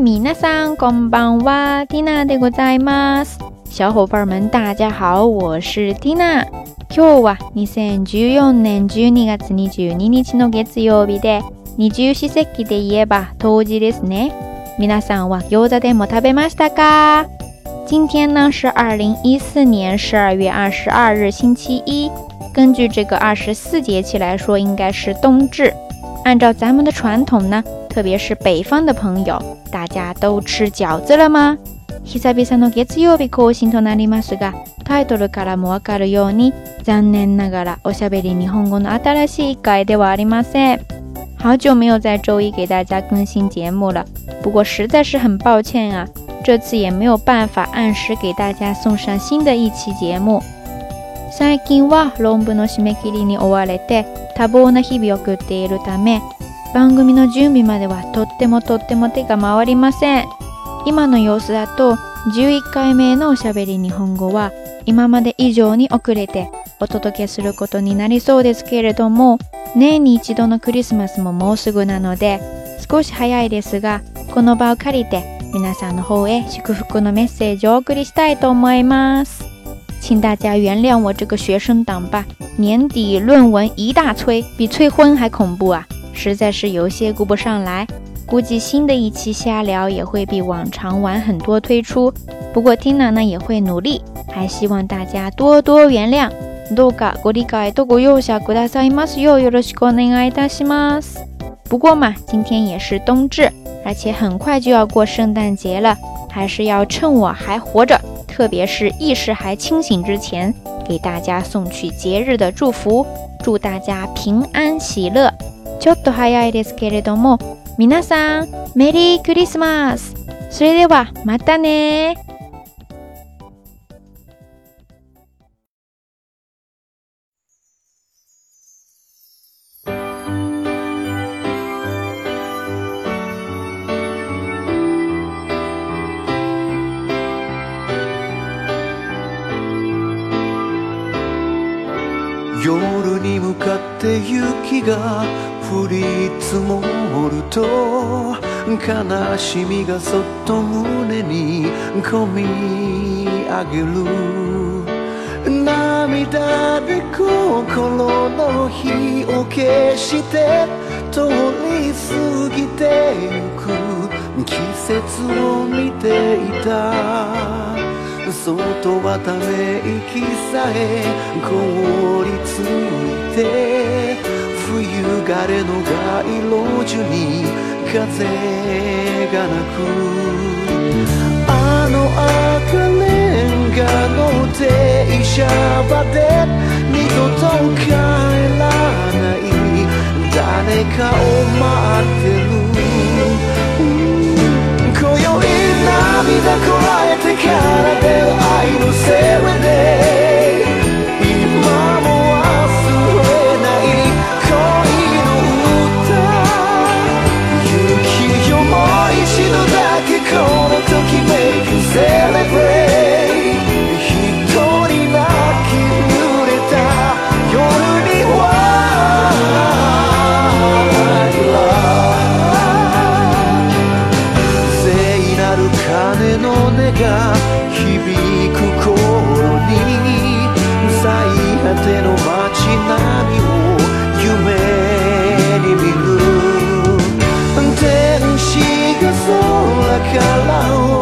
米娜桑こんばんは、ティナでございます。小伙伴们，大家好，我是ティナ。今日は2014年12月22日の月曜日で、二十四節気で言えば冬至ですね。皆さんは餃子でも食べましたか？今天呢是二零一四年十二月二十二日星期一。根据这个二十四节气来说，应该是冬至。按照咱们的传统呢，特别是北方的朋友，大家都吃饺子了吗？久々の月曜日更新となりますが、タイトルからもわかるように、残念ながらおしゃべり日本語の新しい回ではありません。好久没有在周一给大家更新节目了，不过实在是很抱歉啊，这次也没有办法按时给大家送上新的一期节目。最近は論文の締め切りに追われて多忙な日々を送っているため 番組の準備まではとってもとっても手が回りません今の様子だと11回目のおしゃべり日本語は今まで以上に遅れてお届けすることになりそうですけれども年に一度のクリスマスももうすぐなので少し早いですがこの場を借りて皆さんの方へ祝福のメッセージをお送りしたいと思います请大家原谅我这个学生党吧。年底论文一大催，比催婚还恐怖啊！实在是有些顾不上来。估计新的一期瞎聊也会比往常晚很多推出。不过 Tina 呢也会努力，还希望大家多多原谅。どうかご理解とご容赦くださいますようよろしくお願いいたします。不过嘛，今天也是冬至，而且很快就要过圣诞节了，还是要趁我还活着。特别是意识还清醒之前，给大家送去节日的祝福，祝大家平安喜乐。 ちょっと早いですけれども、皆さんメリークリスマス。それではまたね。夜に向かって雪が降り積もると悲しみがそっと胸に込み上げる。涙で心の火を消して通り過ぎてゆく。季節を見ていた。外はため息さえ凍りついて。冬枯れの街路樹に風がなくあの赤レンガの停車場で二度と帰らない誰かを待ってる今宵涙こらえてから出る愛のせい。鐘の音が響く頃に最果ての街並みを夢に見る。天使が空から